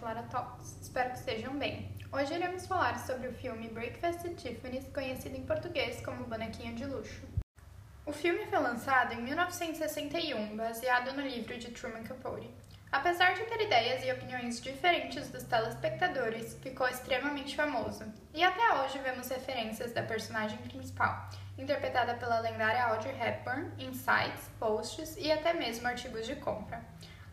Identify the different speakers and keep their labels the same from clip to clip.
Speaker 1: Lara Talks. Espero que estejam bem. Hoje iremos falar sobre o filme Breakfast at Tiffany's, conhecido em português como Bonequinho de Luxo. O filme foi lançado em 1961, baseado no livro de Truman Capote. Apesar de ter ideias e opiniões diferentes dos telespectadores, ficou extremamente famoso. E até hoje vemos referências da personagem principal, interpretada pela lendária Audrey Hepburn, em sites, posts e até mesmo artigos de compra.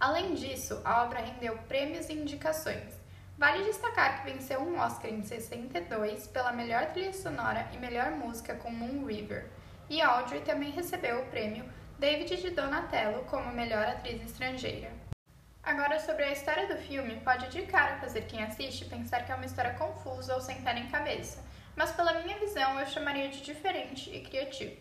Speaker 1: Além disso, a obra rendeu prêmios e indicações. Vale destacar que venceu um Oscar em 62 pela melhor trilha sonora e melhor música com Moon River. E Audrey também recebeu o prêmio David de Donatello como melhor atriz estrangeira. Agora, sobre a história do filme, pode de cara fazer quem assiste pensar que é uma história confusa ou sem pé nem cabeça, mas pela minha visão eu chamaria de diferente e criativo.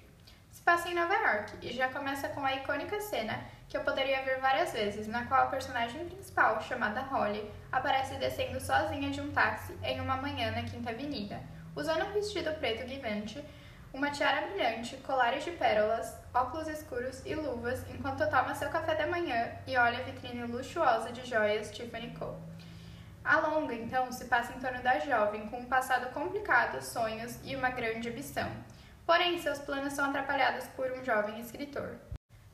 Speaker 1: Se passa em Nova York e já começa com a icônica cena que eu poderia ver várias vezes, na qual a personagem principal, chamada Holly, aparece descendo sozinha de um táxi em uma manhã na Quinta Avenida, usando um vestido preto guivante uma tiara brilhante, colares de pérolas, óculos escuros e luvas enquanto toma seu café da manhã e olha a vitrine luxuosa de joias Tiffany Co. A longa, então, se passa em torno da jovem, com um passado complicado, sonhos e uma grande ambição. Porém, seus planos são atrapalhados por um jovem escritor.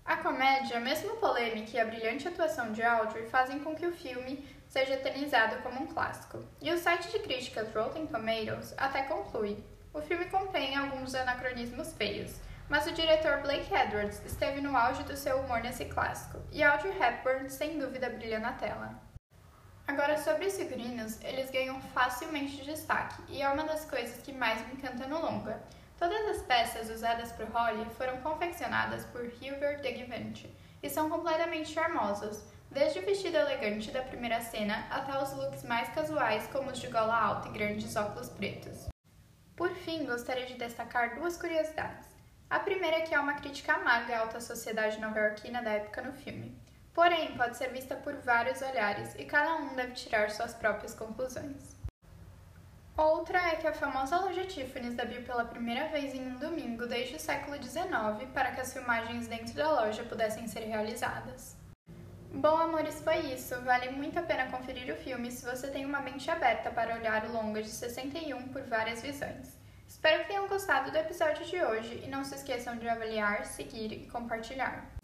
Speaker 1: A comédia, mesmo polêmica e a brilhante atuação de Audrey fazem com que o filme seja eternizado como um clássico. E o site de críticas Rotten Tomatoes até conclui o filme contém alguns anacronismos feios, mas o diretor Blake Edwards esteve no auge do seu humor nesse clássico, e Audrey Hepburn sem dúvida brilha na tela. Agora, sobre os figurinos, eles ganham facilmente destaque, e é uma das coisas que mais me encanta no longa. Todas as peças usadas por Holly foram confeccionadas por Hubert de e são completamente charmosas, desde o vestido elegante da primeira cena até os looks mais casuais como os de gola alta e grandes óculos pretos. Por fim, gostaria de destacar duas curiosidades. A primeira é que há uma crítica amarga à alta sociedade nova-iorquina da época no filme. Porém, pode ser vista por vários olhares e cada um deve tirar suas próprias conclusões. Outra é que a famosa loja Tiffany's abriu pela primeira vez em um domingo desde o século XIX para que as filmagens dentro da loja pudessem ser realizadas. Bom, amores, foi isso. Vale muito a pena conferir o filme se você tem uma mente aberta para olhar o longa de 61 por várias visões. Espero que tenham gostado do episódio de hoje e não se esqueçam de avaliar, seguir e compartilhar.